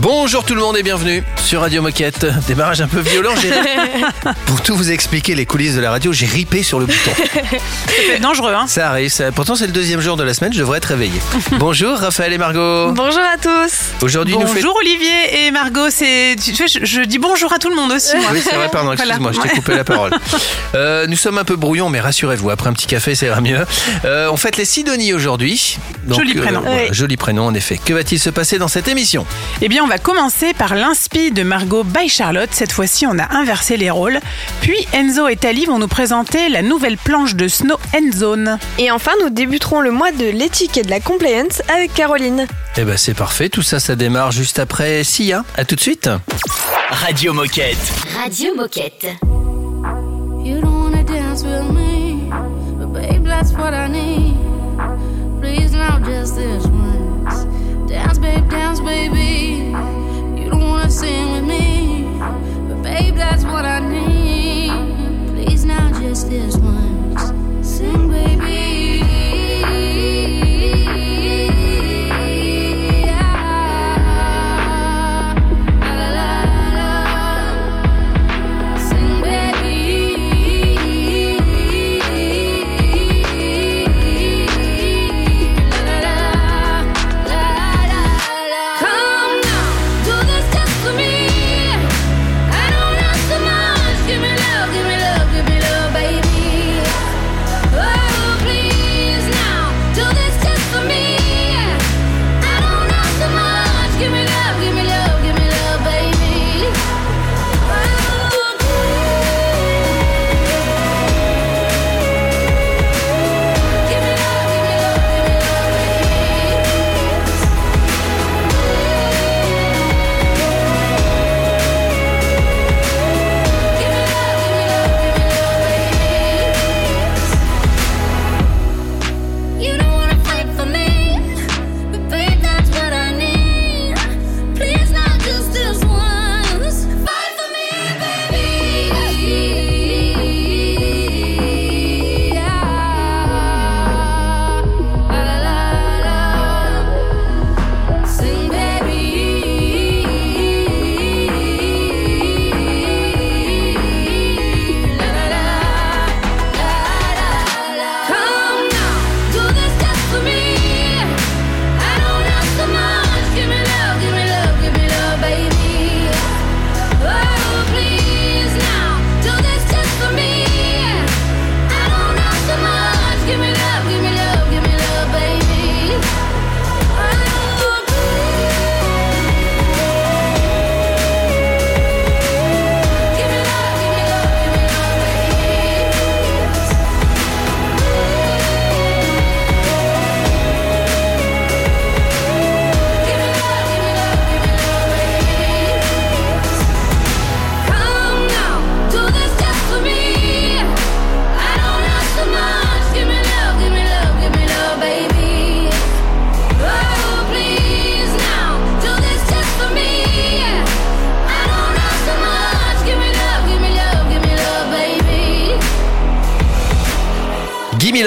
Bonjour tout le monde et bienvenue sur Radio Moquette. Démarrage un peu violent. j'ai- Pour tout vous expliquer les coulisses de la radio, j'ai ripé sur le bouton. C'est dangereux, hein Ça arrive. ça- Pourtant, c'est le deuxième jour de la semaine. Je devrais être réveillé. Bonjour Raphaël et Margot. Bonjour à tous. Aujourd'hui, nous fait. Bonjour Olivier et Margot, c'est tu sais, je, je dis bonjour à tout le monde aussi. moi. Oui, c'est vrai, pardon, Voilà. excuse-moi, je t'ai coupé la parole. Euh, nous sommes un peu brouillons, mais rassurez-vous, après un petit café, ça ira mieux. Euh, on fête les Sidonie aujourd'hui. Donc, Joli prénom. voilà, Oui. Joli prénom, en effet. Que va-t-il se passer dans cette émission? Eh bien, on va commencer par l'inspi de Margot by Charlotte. Cette fois-ci, on a inversé les rôles. Puis Enzo et Tali vont nous présenter la nouvelle planche de Snow End Zone. Et enfin, nous débuterons le mois de l'éthique et de la compliance avec Caroline. Eh ben, c'est parfait. Tout ça, ça démarre juste après Sia. À tout de suite. Radio Moquette. Radio Moquette. You don't wanna dance with me, but babe, that's what I need. Please now, just this once. Dance, babe, dance, baby. Sing with me, but babe, that's what I need. Please now, just this once.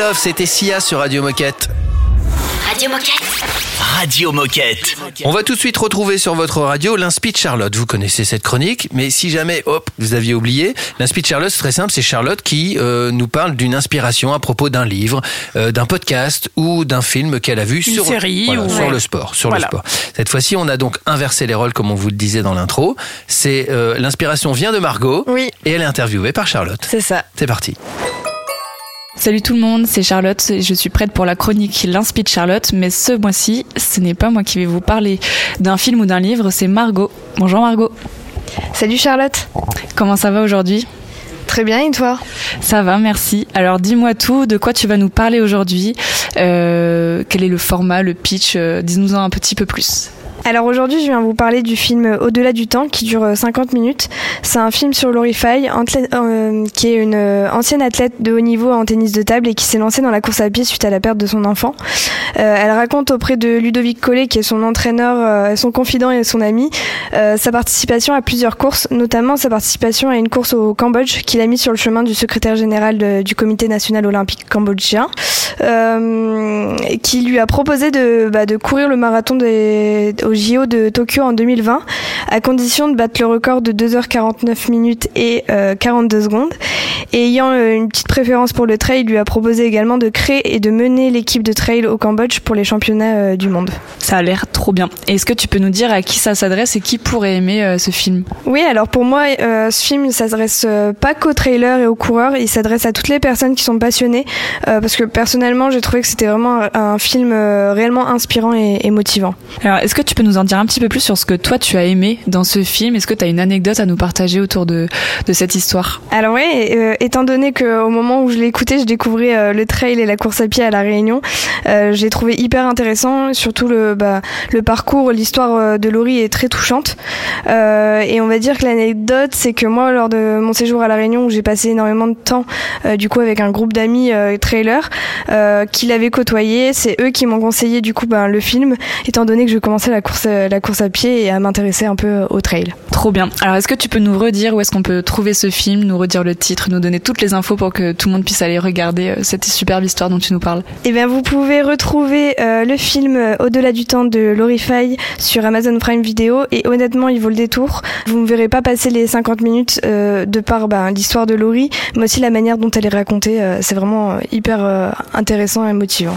Love, c'était Sia sur Radio Moquette. Radio Moquette. Radio Moquette. On va tout de suite retrouver sur votre radio l'inspi de Charlotte. Vous connaissez cette chronique, mais si jamais, hop, vous aviez oublié, l'inspi de Charlotte, c'est très simple, c'est Charlotte qui euh, nous parle d'une inspiration à propos d'un livre, euh, d'un podcast ou d'un film qu'elle a vu Une sur, série voilà, ou- sur Ouais. le sport. Sur Voilà. le sport. Cette fois-ci, on a donc inversé les rôles, comme on vous le disait dans l'intro. C'est euh, l'inspiration vient de Margot Oui, et elle est interviewée par Charlotte. c'est ça. C'est parti. Salut tout le monde, c'est Charlotte et je suis prête pour la chronique L'Inspi de Charlotte, mais ce mois-ci, ce n'est pas moi qui vais vous parler d'un film ou d'un livre, c'est Margot. Bonjour Margot, Salut Charlotte. comment ça va aujourd'hui? Très bien, et toi? Ça va, merci. Alors dis-moi tout, de quoi tu vas nous parler aujourd'hui? Euh, Quel est le format, le pitch? Euh, Dis-nous-en un petit peu plus. Alors aujourd'hui, je viens vous parler du film Au-delà du temps qui dure euh, 50 minutes. C'est un film sur Lori Fay, euh, qui est une euh, ancienne athlète de haut niveau en tennis de table et qui s'est lancée dans la course à pied suite à la perte de son enfant. Euh, elle raconte auprès de Ludovic Collet, qui est son entraîneur, euh, son confident et son ami, euh, sa participation à plusieurs courses, notamment sa participation à une course au Cambodge qu'il a mis sur le chemin du secrétaire général du Comité national olympique cambodgien, euh, qui lui a proposé de, bah, courir le marathon des, JO de Tokyo en 2020, à condition de battre le record de 2h49 minutes et euh, 42 secondes. Et ayant euh, une petite préférence pour le trail, il lui a proposé également de créer et de mener l'équipe de trail au Cambodge pour les championnats euh, du monde. Ça a l'air trop bien. Est-ce que tu peux nous dire à qui ça s'adresse et qui pourrait aimer euh, ce film? Oui, alors pour moi, euh, ce film ne s'adresse euh, pas qu'aux trailers et aux coureurs, il s'adresse à toutes les personnes qui sont passionnées, euh, parce que personnellement, j'ai trouvé que c'était vraiment un, un film euh, réellement inspirant et, et motivant. Alors, est-ce que tu peux nous en dire un petit peu plus sur ce que toi tu as aimé dans ce film? Est-ce que tu as une anecdote à nous partager autour de, cette histoire? Alors oui, euh, étant donné qu'au moment où je l'ai écouté, je découvrais euh, le trail et la course à pied à La Réunion, euh, j'ai trouvé hyper intéressant, surtout le, bah, parcours, l'histoire de Laurie est très touchante. Et on va dire que l'anecdote, c'est que moi, lors de mon séjour à La Réunion, où j'ai passé énormément de temps, du coup, avec un groupe d'amis trailers, euh, qui l'avaient côtoyé, c'est eux qui m'ont conseillé, du coup, ben, le film, étant donné que je commençais la course, euh, la course à pied et à m'intéresser un peu au trail. Trop bien. Alors, est-ce que tu peux nous redire où est-ce qu'on peut trouver ce film, nous redire le titre, nous donner toutes les infos pour que tout le monde puisse aller regarder euh, cette superbe histoire dont tu nous parles? Eh bien, vous pouvez retrouver euh, le film euh, Au-delà du temps de Laurie Fay sur Amazon Prime Video et honnêtement, il vaut le détour. Vous ne verrez pas passer les 50 minutes euh, de par ben, l'histoire de Laurie, mais aussi la manière dont elle est racontée. euh, c'est vraiment euh, hyper euh, intéressant et motivant.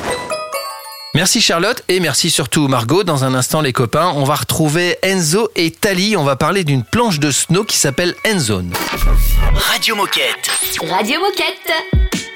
Merci Charlotte et merci surtout Margot. Dans un instant les copains, on va retrouver Enzo et Tali. On va parler d'une planche de snow qui s'appelle Endzone. Radio Moquette. Radio Moquette.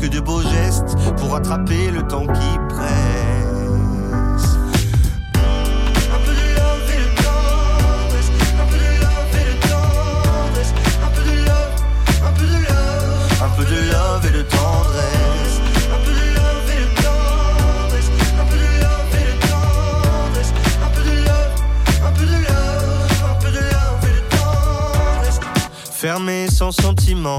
que de beaux gestes pour attraper le temps qui presse. Un peu de love et de tendresse. Un peu de love et de tendresse. Un peu de love, peu de love. Un peu de love et de tendresse. Un peu de love et de tendresse. Un peu de love et de tendresse. Un peu de love, et de tendresse. Fermé sans sentiment.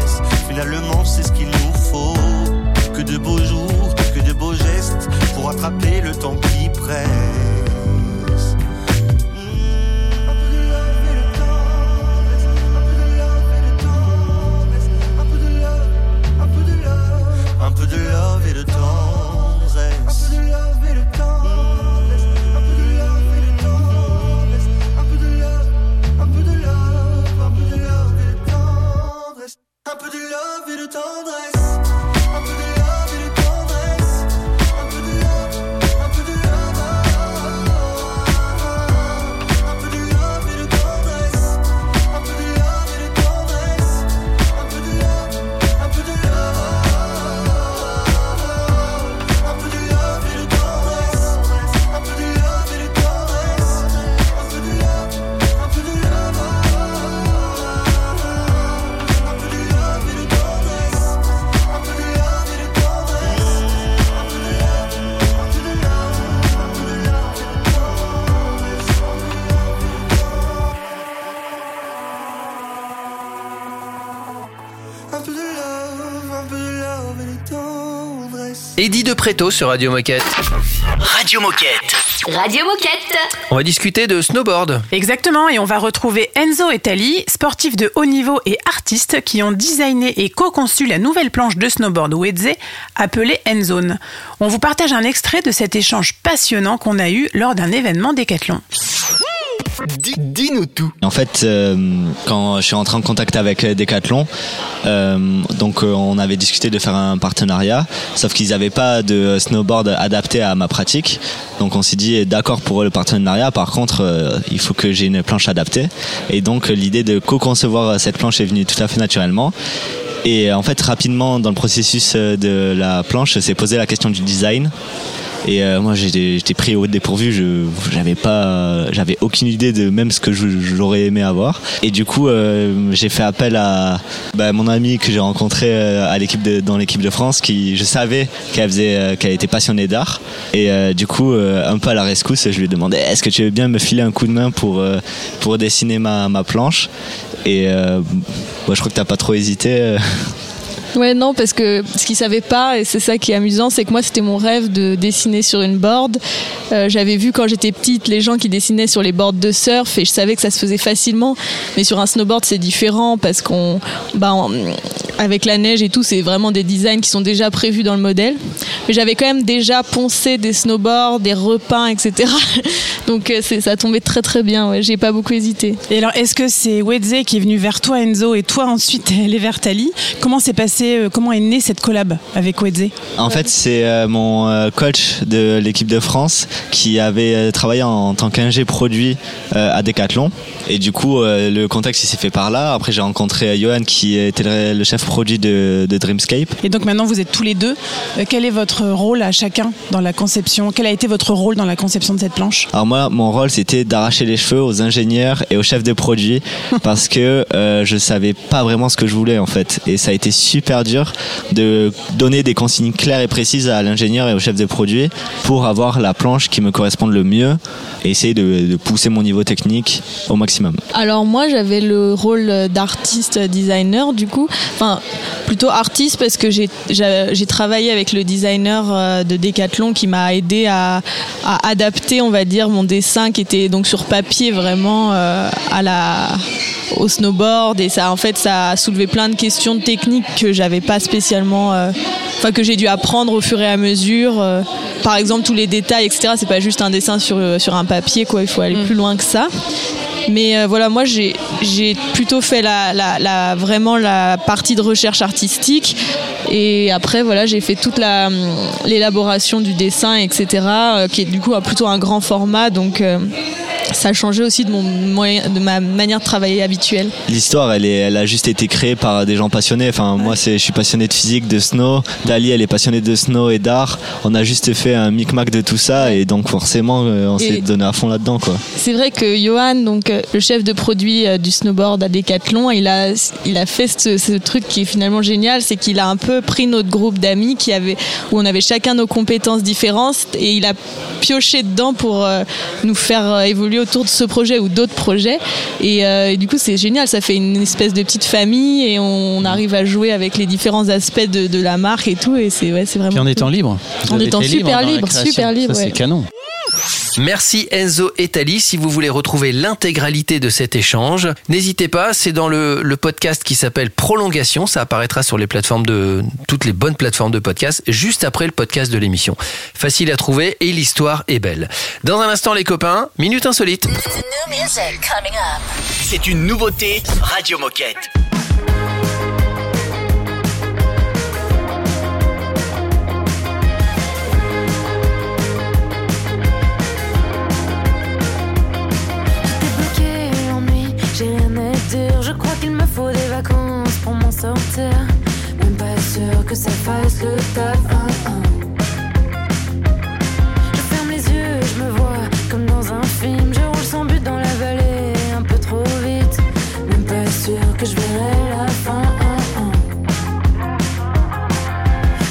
finalement c'est ce qu'il nous faut. Que de beaux jours, que de beaux gestes, pour attraper le temps qui presse. Un peu de love et de tendresse, Préto sur Radio Moquette. Radio Moquette. Radio Moquette. On va discuter de snowboard. Exactement, et on va retrouver Enzo et Tali, sportifs de haut niveau et artistes qui ont designé et co-conçu la nouvelle planche de snowboard Wedze appelée Enzone. On vous partage un extrait de cet échange passionnant qu'on a eu lors d'un événement Décathlon. Dis-nous tout. En fait, euh, quand je suis entré en contact avec euh, Decathlon, euh, donc euh, on avait discuté de faire un partenariat, sauf qu'ils n'avaient pas de snowboard adapté à ma pratique. Donc on s'est dit d'accord pour le partenariat. Par contre, euh, il faut que j'ai une planche adaptée. Et donc euh, l'idée de co-concevoir cette planche est venue tout à fait naturellement. Et en fait, rapidement dans le processus euh, de la planche, s'est posé la question du design. Et euh, moi j'étais pris au dépourvu, je j'avais pas j'avais aucune idée de même ce que j'aurais aimé avoir. Et du coup euh, j'ai fait appel à bah, mon amie que j'ai rencontré euh, à l'équipe dans l'équipe de France qui je savais qu'elle faisait euh, qu'elle était passionnée d'art et euh, du coup euh, un peu à la rescousse, je lui ai demandé est-ce que tu veux bien me filer un coup de main pour pour dessiner ma ma planche? Et moi je crois que t'as pas trop hésité. Ouais, non, parce que ce qu'ils savaient pas, et c'est ça qui est amusant, c'est que moi, c'était mon rêve de dessiner sur une board. Euh, J'avais vu quand j'étais petite les gens qui dessinaient sur les boards de surf, et je savais que ça se faisait facilement. Mais sur un snowboard, c'est différent parce qu'on, bah, avec la neige et tout, c'est vraiment des designs qui sont déjà prévus dans le modèle. Mais j'avais quand même déjà poncé des snowboards, des repeints, etc. Donc euh, ça tombait très très bien. Ouais, j'ai pas beaucoup hésité. Et alors, est-ce que c'est Wedze qui est venu vers toi, Enzo, et toi ensuite elle est vers Tali? Comment s'est passé, euh, comment est née cette collab avec Wedze En fait, c'est euh, mon euh, coach de l'équipe de France qui avait travaillé en tant qu'ingé produit à Decathlon. Et du coup, le contexte il s'est fait par là. Après, j'ai rencontré Johan qui était le, chef produit de, de Dreamscape. Et donc maintenant vous êtes tous les deux. Quel est votre rôle à chacun dans la conception? Quel a été votre rôle dans la conception de cette planche? Alors moi, mon rôle, c'était d'arracher les cheveux aux ingénieurs et aux chefs de produit parce que euh, je savais pas vraiment ce que je voulais en fait. Et ça a été super dur de donner des consignes claires et précises à l'ingénieur et au chef de produit pour avoir la planche qui me corresponde le mieux et essayer de, pousser mon niveau technique au maximum. Alors moi j'avais le rôle d'artiste designer du coup, enfin plutôt artiste parce que j'ai travaillé avec le designer euh, de Decathlon qui m'a aidé à, à adapter on va dire mon dessin qui était donc sur papier vraiment euh, à la au snowboard et ça en fait ça a soulevé plein de questions techniques que j'avais pas spécialement euh, enfin que j'ai dû apprendre au fur et à mesure euh, par exemple tous les détails etc c'est pas juste un dessin sur euh, sur un papier quoi. Il faut aller plus loin que ça. Mais euh, voilà, moi j'ai plutôt fait la, la, la- vraiment la partie de recherche artistique. Et après voilà j'ai fait toute hum, l'élaboration du dessin etc euh, qui est du coup plutôt un grand format. Donc euh, ça a changé aussi de mon moyen de ma manière de travailler habituelle. L'histoire, elle, est, elle a juste été créée par des gens passionnés. Enfin, moi, c'est, je suis passionné de physique, de snow. Dali, elle est passionnée de snow et d'art. On a juste fait un micmac de tout ça et donc forcément, euh, on s'est donné à fond là-dedans, quoi. C'est vrai que Johan, donc euh, le chef de produit euh, du snowboard à Decathlon, il a, il a fait ce, ce truc qui est finalement génial, c'est qu'il a un peu pris notre groupe d'amis qui avait, où on avait chacun nos compétences différentes et il a pioché dedans pour nous faire évoluer autour de ce projet ou d'autres projets. Et, euh, et du coup, c'est génial, ça fait une espèce de petite famille et on, arrive à jouer avec les différents aspects de, de la marque et tout. Et c'est ouais, c'est vraiment. Puis en cool. étant libre. Vous En étant super libre, super libre, Ça, c'est ouais. canon. Merci Enzo et Tali. Si vous voulez retrouver l'intégralité de cet échange, n'hésitez pas. C'est dans le, le podcast qui s'appelle Prolongation. Ça apparaîtra sur les plateformes de toutes les bonnes plateformes de podcast juste après le podcast de l'émission. Facile à trouver et l'histoire est belle. Dans un instant, les copains, minute insolite. C'est une nouveauté Radio Moquette. Faut des vacances pour m'en sortir. Même pas sûr que ça fasse le taf. hein, hein. Je ferme les yeux, je me vois comme dans un film. Je roule sans but dans la vallée, un peu trop vite. Même pas sûr que je verrai la fin. hein.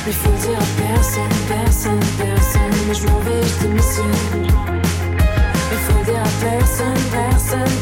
Mais faut dire à personne, personne, personne. Mais je m'en vais, je démissionne. Il faut dire à personne, personne,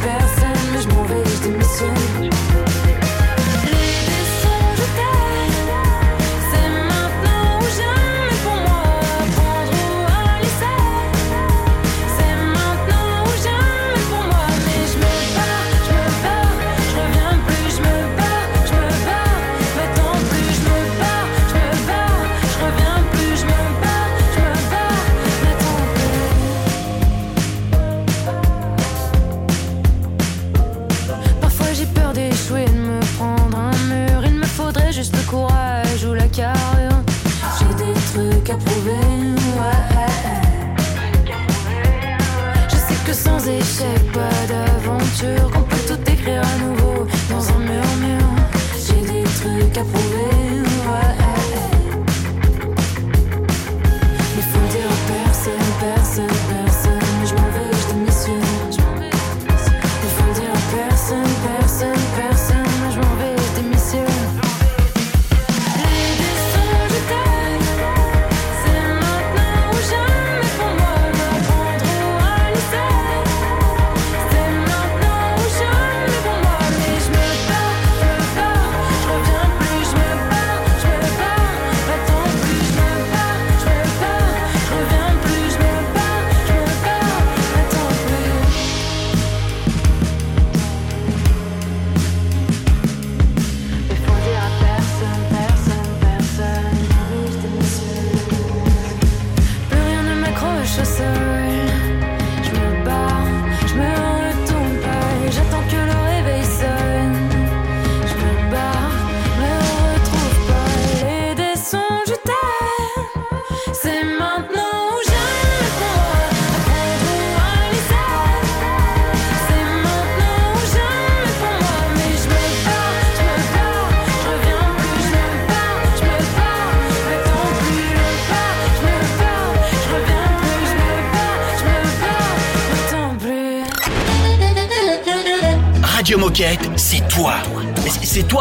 sur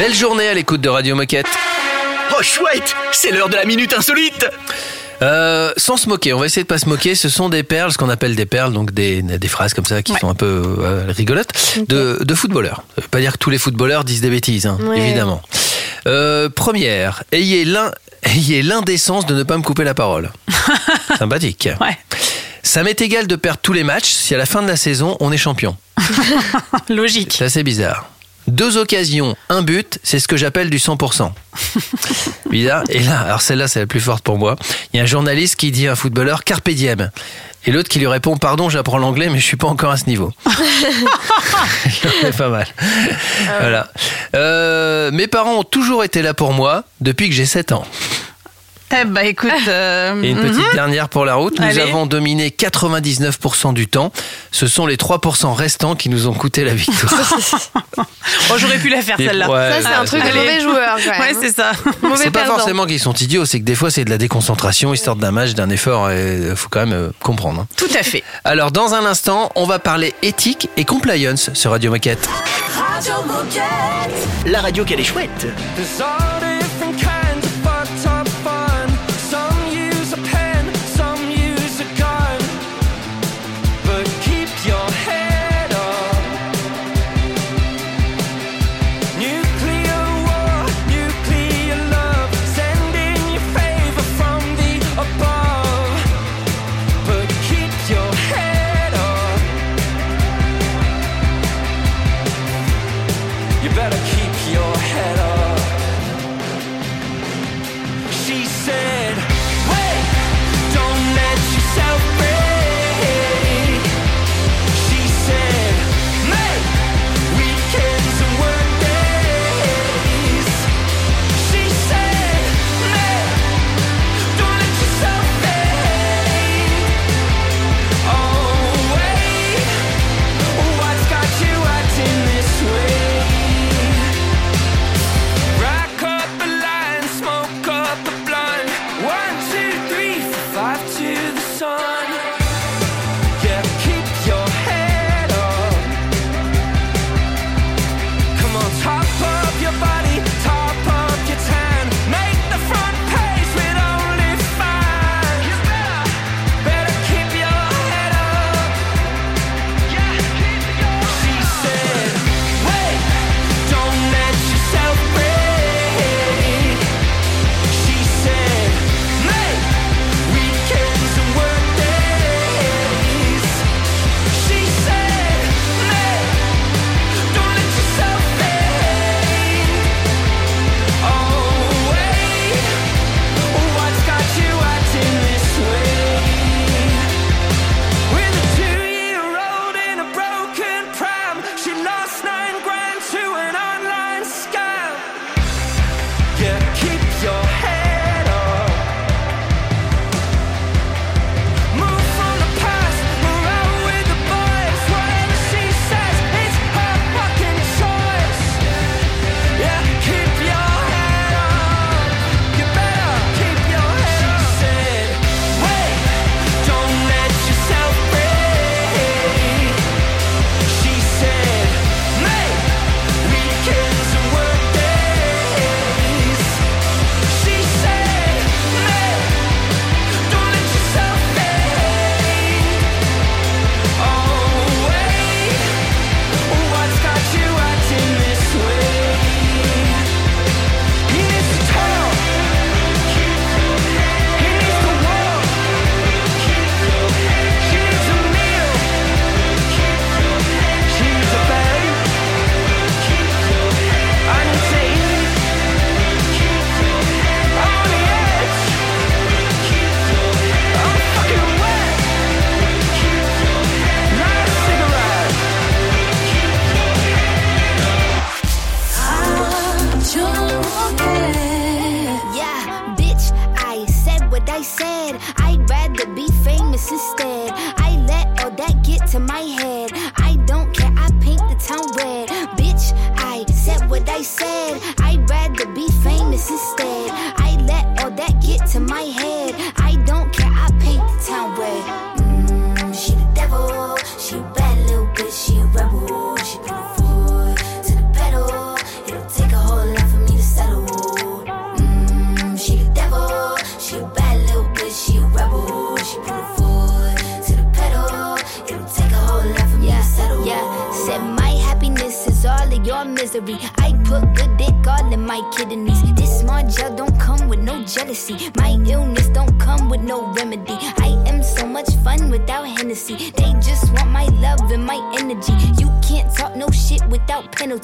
Belle journée à l'écoute de Radio Moquette. Oh, chouette C'est l'heure de la minute insolite Euh, sans se moquer, on va essayer de pas se moquer. Ce sont des perles, ce qu'on appelle des perles, donc des, des phrases comme ça qui sont un peu euh, rigolotes, de, de footballeurs. Ça veut pas dire que tous les footballeurs disent des bêtises, hein, Ouais. évidemment. Euh, première, ayez l'un, ayez l'indécence de ne pas me couper la parole. Sympathique. Ouais. Ça m'est égal de perdre tous les matchs si à la fin de la saison on est champion. Logique. C'est assez bizarre. Deux occasions, un but, c'est ce que j'appelle du 100%. Bizarre. Et là, alors celle-là, c'est la plus forte pour moi. Il y a un journaliste qui dit à un footballeur Carpe diem. Et l'autre qui lui répond Pardon, j'apprends l'anglais, mais je suis pas encore à ce niveau. C'est pas mal. Voilà. Euh, mes parents ont toujours été là pour moi depuis que j'ai 7 ans. Eh ben écoute. euh, Et une mhm. petite dernière pour la route. Nous Allez. avons dominé 99% du temps. Ce sont les 3% restants qui nous ont coûté la victoire. Oh, j'aurais pu la faire celle-là. ouais, Ça, c'est un truc de mauvais joueur, quand même. Ouais, c'est ça. Mauvais C'est pas perdant. forcément qu'ils sont idiots, c'est que des fois c'est de la déconcentration, histoire d'un match, d'un effort, il faut quand même euh, comprendre. hein. Tout à fait. Alors dans un instant, on va parler éthique et compliance sur Radio Moquette. La radio qu'elle est chouette You better keep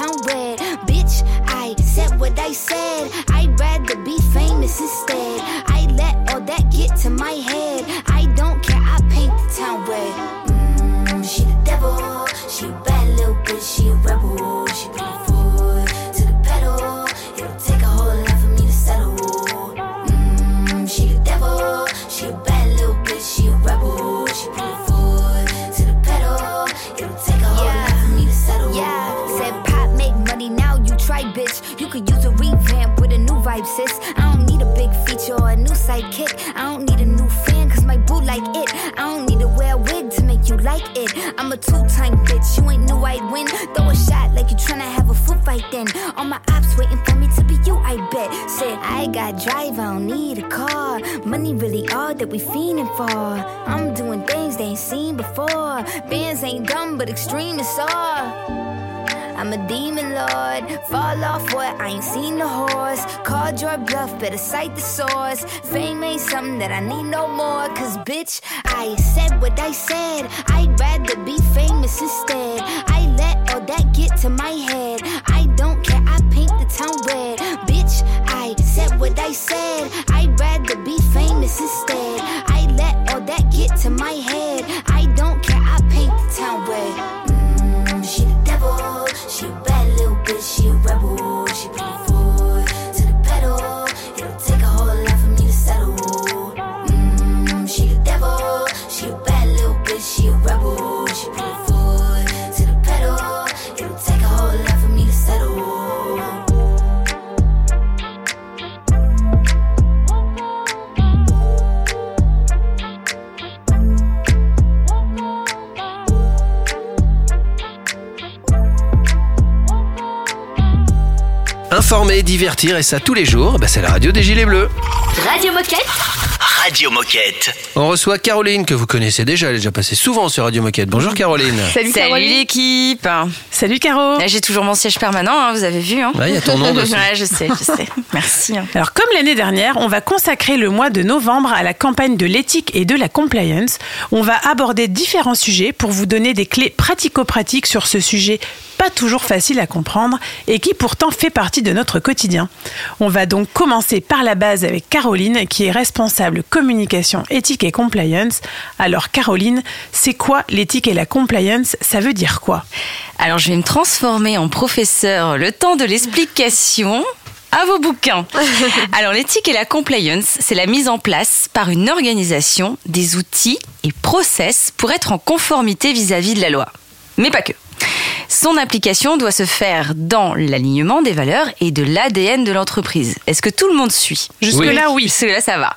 Town red. Bitch, I said what I said. Tryna have a foot fight then. All my ops waiting for me to be you, I bet. Said I got drive, I don't need a car. Money really all that we fiending for. I'm doing things they ain't seen before. Bands ain't dumb, but extreme is all. I'm a demon lord. Fall off what? I ain't seen the horse. Called your bluff, better cite the source. Fame ain't something that I need no more. Cause bitch, I said what I said. I'd rather be famous instead. I let that get to my head. I don't care, I paint the town red. Bitch, I said what I said. I'd divertir et ça tous les jours, bah, c'est la radio des Gilets Bleus. Radio Moquette Radio Moquette. On reçoit Caroline que vous connaissez déjà, elle est déjà passée souvent sur Radio Moquette. Bonjour Caroline. Salut, l'équipe. Salut Caro. Là, J'ai toujours mon siège permanent, hein, vous avez vu. Hein. Ouais, il y a ton nom dessus. Ouais, je sais, je sais. Merci. hein. Alors, comme l'année dernière, on va consacrer le mois de novembre à la campagne de l'éthique et de la compliance. On va aborder différents sujets pour vous donner des clés pratico-pratiques sur ce sujet pas toujours facile à comprendre et qui pourtant fait partie de notre quotidien. On va donc commencer par la base avec Caroline qui est responsable communication, éthique et compliance. Alors Caroline, c'est quoi l'éthique et la compliance? Ça veut dire quoi? Alors, je vais me transformer en professeur le temps de l'explication. À vos bouquins. Alors, l'éthique et la compliance, c'est la mise en place par une organisation des outils et process pour être en conformité vis-à-vis de la loi. Mais pas que. Son application doit se faire dans l'alignement des valeurs et de l'ADN de l'entreprise. Est-ce que tout le monde suit? Jusque-là, oui. Jusque-là, ça va.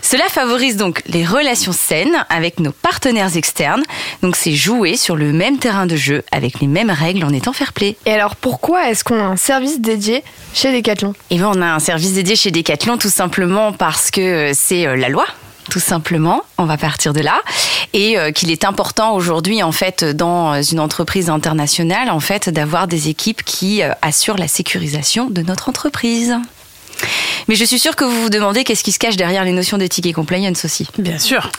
Cela favorise donc les relations saines avec nos partenaires externes. Donc, c'est jouer sur le même terrain de jeu avec les mêmes règles en étant fair-play. Et alors pourquoi est-ce qu'on a un service dédié chez Decathlon? Et bien, on a un service dédié chez Decathlon tout simplement parce que c'est euh, la loi. Tout simplement, on va partir de là, et euh, qu'il est important aujourd'hui, en fait, dans une entreprise internationale, en fait, d'avoir des équipes qui euh, assurent la sécurisation de notre entreprise. Mais je suis sûre que vous vous demandez qu'est-ce qui se cache derrière les notions d'éthique et compliance aussi. Bien sûr.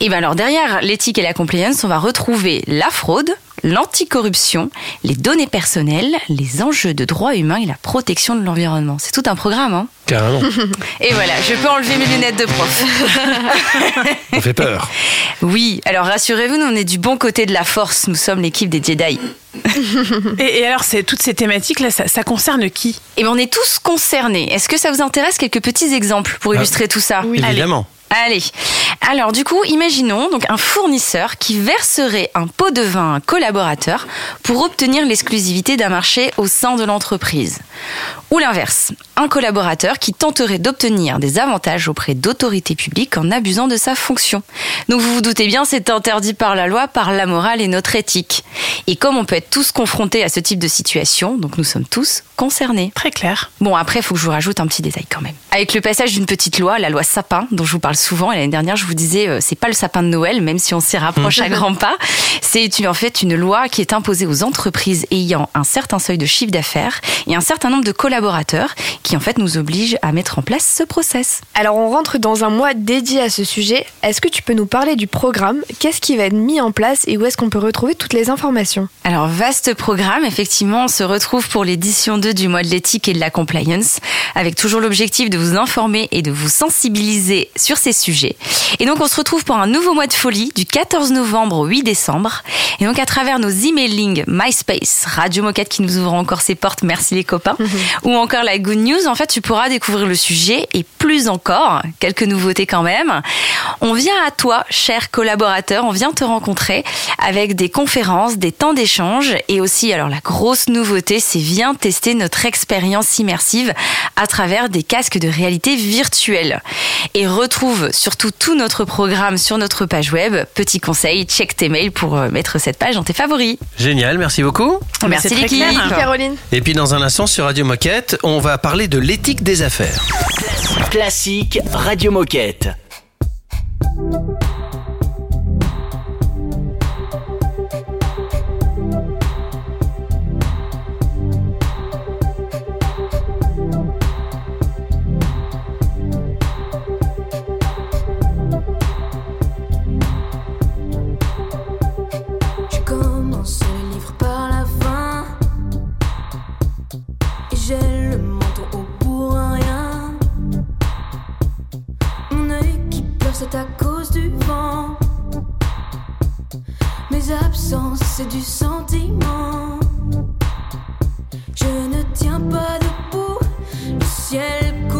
Et bien alors derrière l'éthique et la compliance, on va retrouver la fraude, l'anticorruption, les données personnelles, les enjeux de droits humains et la protection de l'environnement. C'est tout un programme, hein Carrément. Et voilà, je peux enlever mes lunettes de prof. On fait peur. Oui, alors rassurez-vous, nous on est du bon côté de la force, nous sommes l'équipe des Jedi. Et, et alors, c'est toutes ces thématiques-là, ça, ça concerne qui? Et bien on est tous concernés. Est-ce que ça vous intéresse quelques petits exemples pour illustrer tout ça? Évidemment. Allez. Alors du coup, imaginons donc un fournisseur qui verserait un pot de vin à un collaborateur pour obtenir l'exclusivité d'un marché au sein de l'entreprise. Ou l'inverse, un collaborateur qui tenterait d'obtenir des avantages auprès d'autorités publiques en abusant de sa fonction. Donc vous vous doutez bien, c'est interdit par la loi, par la morale et notre éthique. Et comme on peut être tous confrontés à ce type de situation, donc nous sommes tous concernés. Très clair. Bon, après, il faut que je vous rajoute un petit détail quand même. Avec le passage d'une petite loi, la loi Sapin, dont je vous parle souvent, et l'année dernière, je vous disais, euh, c'est pas le sapin de Noël, même si on s'y rapproche à grands pas. C'est en fait une loi qui est imposée aux entreprises ayant un certain seuil de chiffre d'affaires et un certain nombre de collaborateurs qui, en fait, nous oblige à mettre en place ce process. Alors on rentre dans un mois dédié à ce sujet. Est-ce que tu peux nous parler du programme? Qu'est-ce qui va être mis en place et où est-ce qu'on peut retrouver toutes les informations? Alors, vaste programme, effectivement, on se retrouve pour l'édition 2 du mois de l'éthique et de la compliance, avec toujours l'objectif de vous informer et de vous sensibiliser sur ces sujets. Et donc, on se retrouve pour un nouveau mois de folie du 14 novembre au 8 décembre. Et donc, à travers nos emailing MySpace, Radio Moquette qui nous ouvre encore ses portes, merci les copains, ou encore la Good News, en fait, tu pourras découvrir le sujet et plus encore, quelques nouveautés quand même. On vient à toi, cher collaborateur, on vient te rencontrer avec des conférences, des temps d'échange et aussi, alors la grosse nouveauté, c'est viens tester notre expérience immersive à travers des casques de réalité virtuelle. Et retrouve surtout tout notre programme sur notre page web. Petit conseil, check tes mails pour euh, mettre cette page dans tes favoris. Génial, merci beaucoup. Merci c'est très l'équipe. clair. Caroline Et puis dans un instant sur Radio Moquette, on va parler de l'éthique des affaires. Classique Radio Moquette. C'est à cause du vent. Mes absences c'est du sentiment. Je ne tiens pas debout. Le ciel coule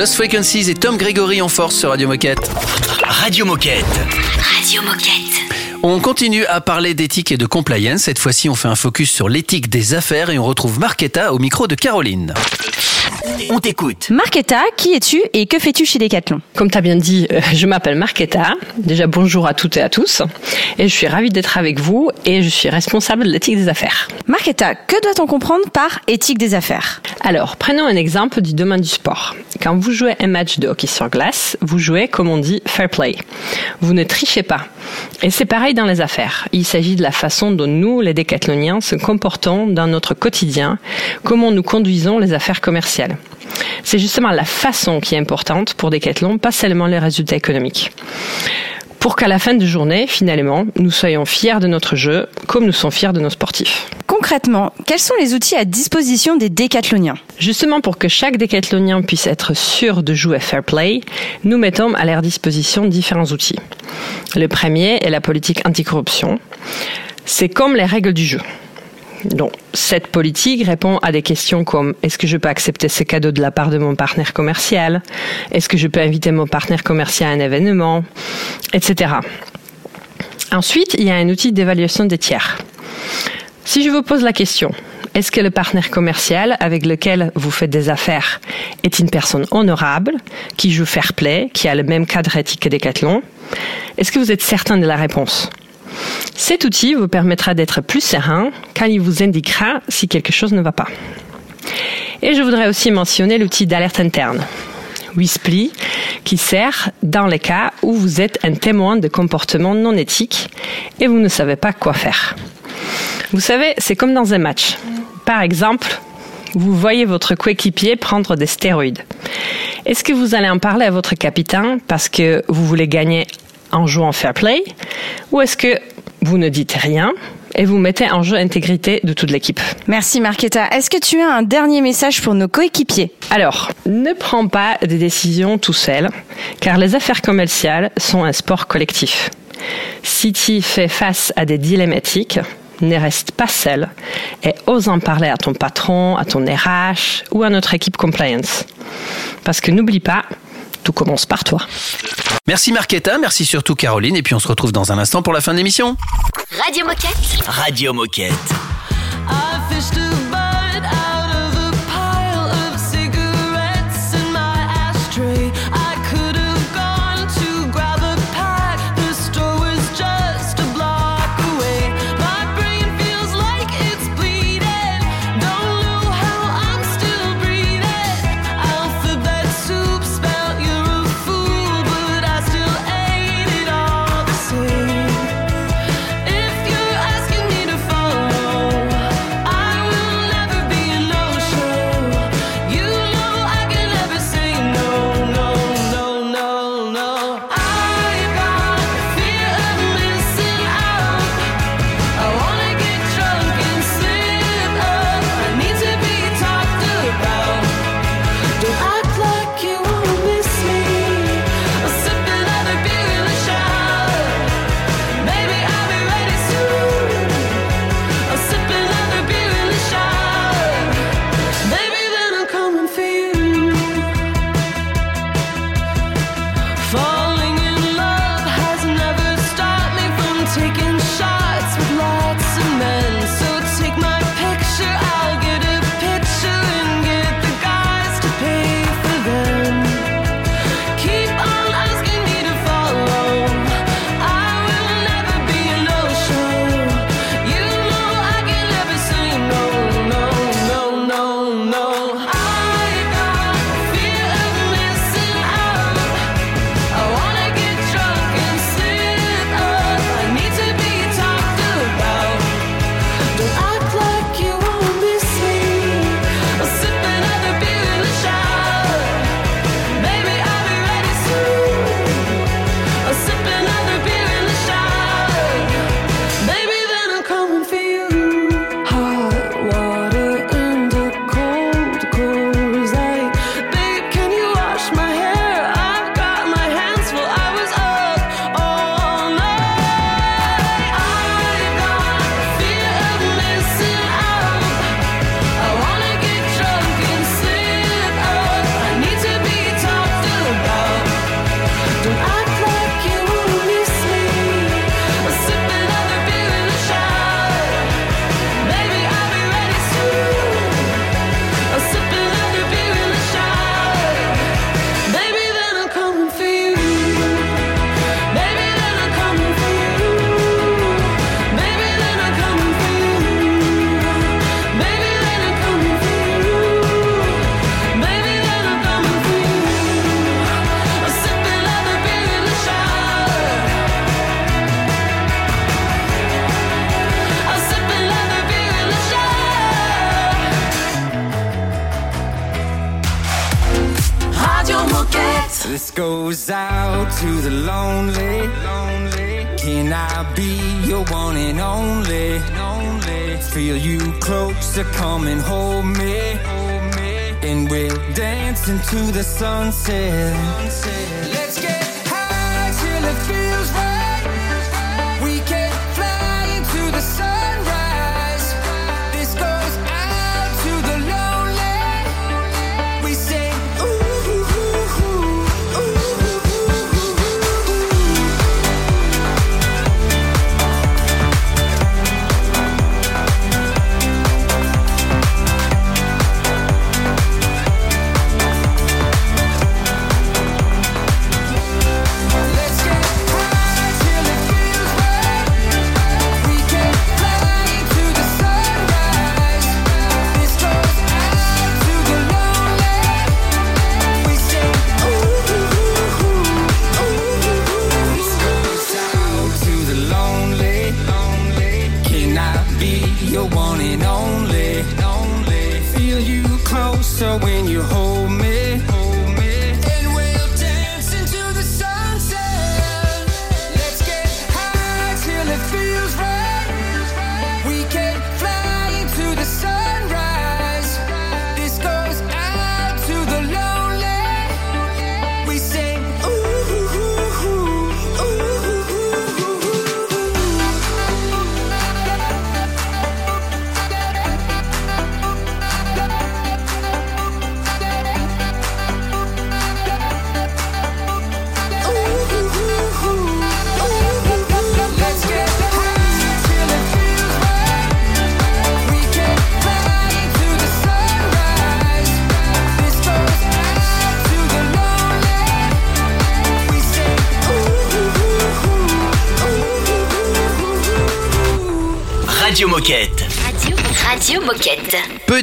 Lost Frequencies et Tom Gregory en force sur Radio Moquette. Radio Moquette. Radio Moquette. On continue à parler d'éthique et de compliance. Cette fois-ci, on fait un focus sur l'éthique des affaires et on retrouve Marquetta au micro de Caroline. On t'écoute. Marquetta, qui es-tu et que fais-tu chez Decathlon? Comme tu as bien dit, euh, je m'appelle Marquetta. Déjà bonjour à toutes et à tous. Et je suis ravie d'être avec vous et je suis responsable de l'éthique des affaires. Marquetta, que doit-on comprendre par éthique des affaires? Alors, prenons un exemple du domaine du sport. Quand vous jouez un match de hockey sur glace, vous jouez comme on dit fair play. Vous ne trichez pas. Et c'est pareil dans les affaires. Il s'agit de la façon dont nous, les décathloniens, se comportons dans notre quotidien, comment nous conduisons les affaires commerciales. C'est justement la façon qui est importante pour Decathlon, pas seulement les résultats économiques. Pour qu'à la fin de journée, finalement, nous soyons fiers de notre jeu, comme nous sommes fiers de nos sportifs. Concrètement, quels sont les outils à disposition des décathloniens? Justement pour que chaque décathlonien puisse être sûr de jouer fair play, nous mettons à leur disposition différents outils. Le premier est la politique anticorruption. C'est comme les règles du jeu. Donc, cette politique répond à des questions comme est-ce que je peux accepter ce cadeau de la part de mon partenaire commercial? Est-ce que je peux inviter mon partenaire commercial à un événement? Etc. Ensuite, il y a un outil d'évaluation des tiers. Si je vous pose la question, est-ce que le partenaire commercial avec lequel vous faites des affaires est une personne honorable, qui joue fair play, qui a le même cadre éthique que Decathlon? Est-ce que vous êtes certain de la réponse? Cet outil vous permettra d'être plus serein quand il vous indiquera si quelque chose ne va pas. Et je voudrais aussi mentionner l'outil d'alerte interne. Wisply, qui sert dans les cas où vous êtes un témoin de comportements non éthiques et vous ne savez pas quoi faire. Vous savez, c'est comme dans un match. Par exemple, vous voyez votre coéquipier prendre des stéroïdes. Est-ce que vous allez en parler à votre capitaine parce que vous voulez gagner en jouant fair play ou est-ce que vous ne dites rien et vous mettez en jeu l'intégrité de toute l'équipe? Merci Marquetta. Est-ce que tu as un dernier message pour nos coéquipiers? Alors, ne prends pas des décisions tout seul, car les affaires commerciales sont un sport collectif. Si tu fait face à des dilemmatiques, ne reste pas seul et ose en parler à ton patron, à ton RH ou à notre équipe compliance. Parce que n'oublie pas, tout commence par toi. Merci Marquetta, merci surtout Caroline, et puis on se retrouve dans un instant pour la fin de l'émission. Radio Moquette. Radio Moquette.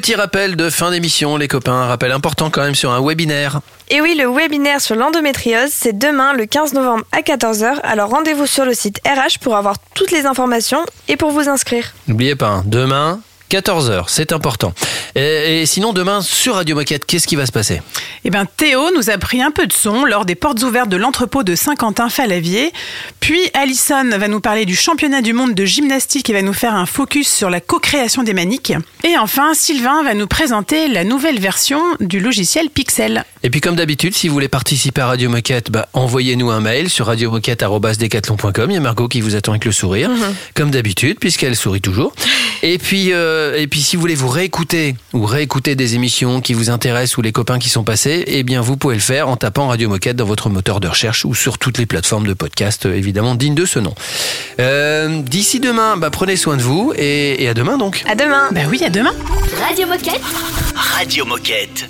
Petit rappel de fin d'émission, les copains. Un rappel important quand même sur un webinaire. Et oui, le webinaire sur l'endométriose, c'est demain le 15 novembre à 14h. Alors rendez-vous sur le site RH pour avoir toutes les informations et pour vous inscrire. N'oubliez pas, hein, demain, 14h, c'est important. Et, et sinon, demain, sur Radio Moquette, qu'est-ce qui va se passer? Eh ben, Théo nous a pris un peu de son lors des portes ouvertes de l'entrepôt de Saint-Quentin-Falavier. Puis Alison va nous parler du championnat du monde de gymnastique et va nous faire un focus sur la co-création des maniques. Et enfin, Sylvain va nous présenter la nouvelle version du logiciel Pixel. Et puis, comme d'habitude, si vous voulez participer à Radio Moquette, bah, envoyez-nous un mail sur radiomoquette.com. Il y a Margot qui vous attend avec le sourire, comme d'habitude, puisqu'elle sourit toujours. Et puis, euh, et puis, si vous voulez vous réécouter ou réécouter des émissions qui vous intéressent ou les copains qui sont passés, eh bien, vous pouvez le faire en tapant Radio Moquette dans votre moteur de recherche ou sur toutes les plateformes de podcast, euh, évidemment, dignes de ce nom. Euh, D'ici demain, bah, prenez soin de vous et, et à demain donc. À demain. Bah oui, à demain. Radio Moquette. Radio Moquette.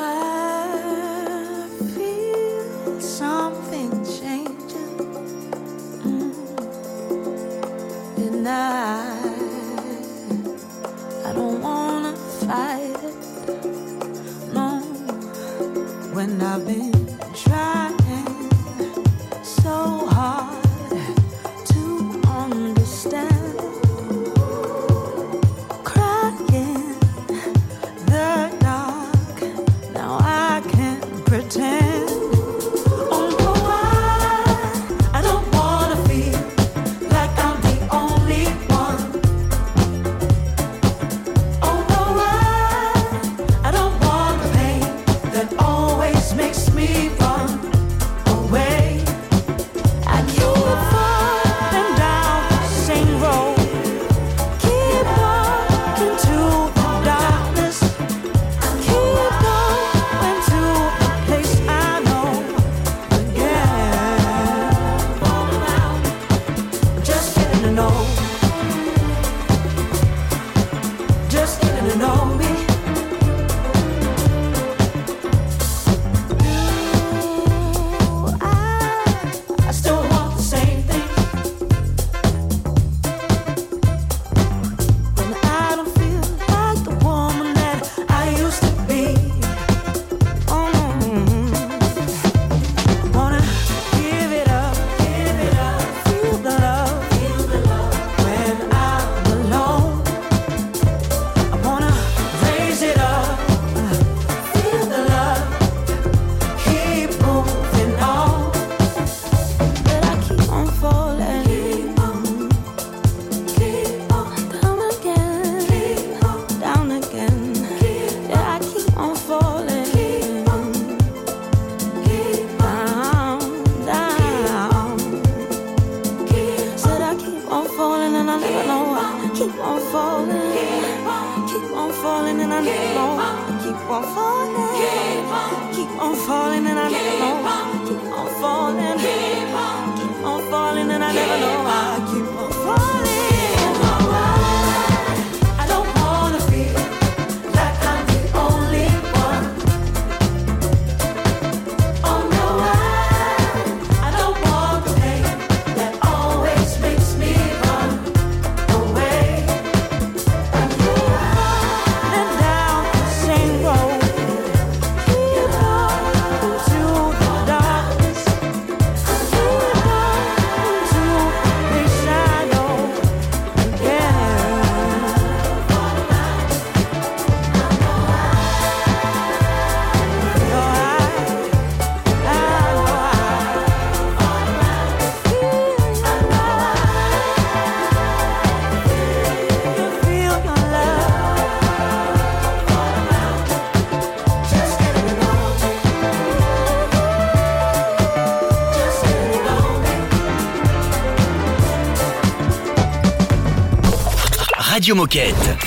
Moquette.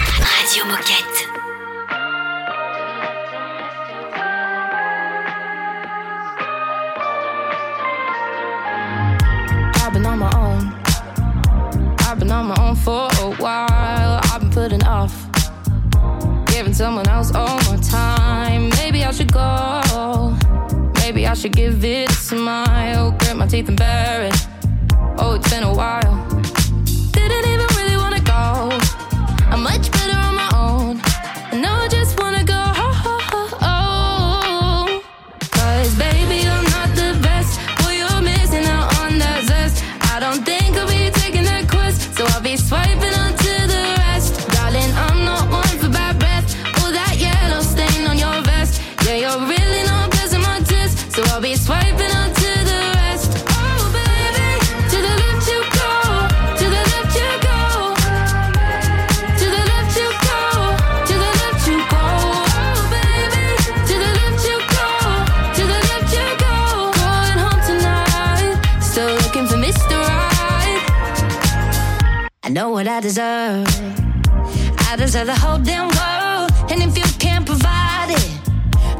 matters of the whole damn world. And if you can't provide it,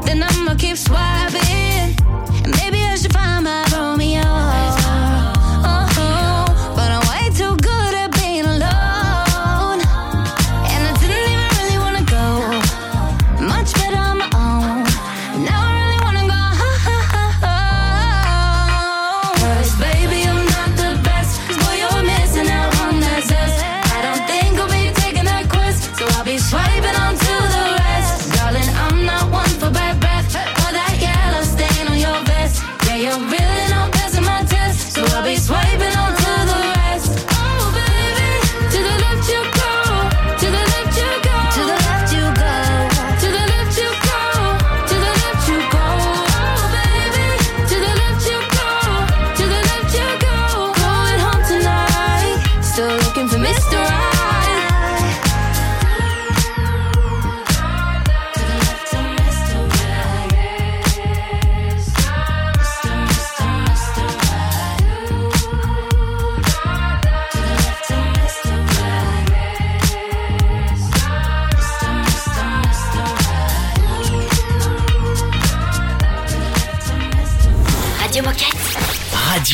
then I'ma keep swiping. Maybe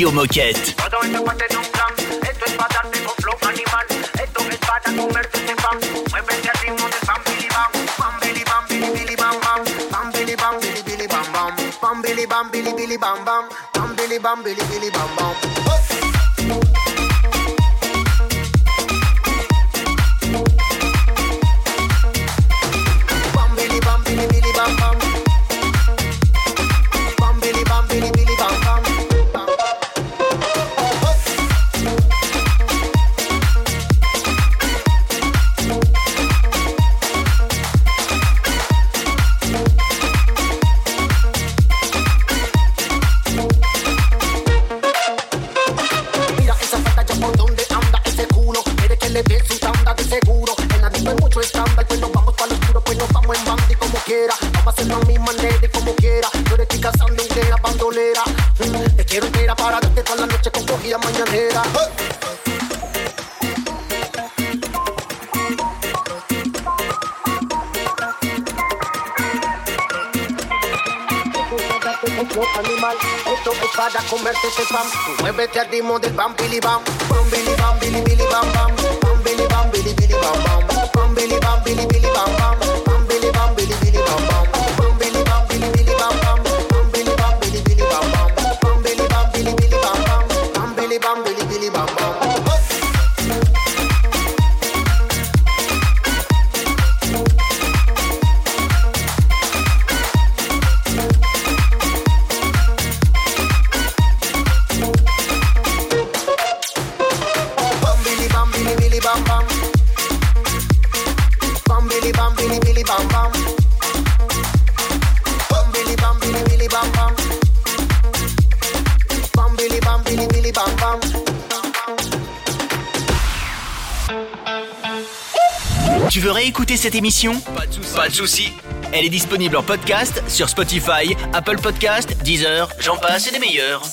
sur Moquette. bam bam bam bam bam bam bam Pas de soucis. Elle est disponible en podcast sur Spotify, Apple Podcast, Deezer, j'en passe et des meilleurs.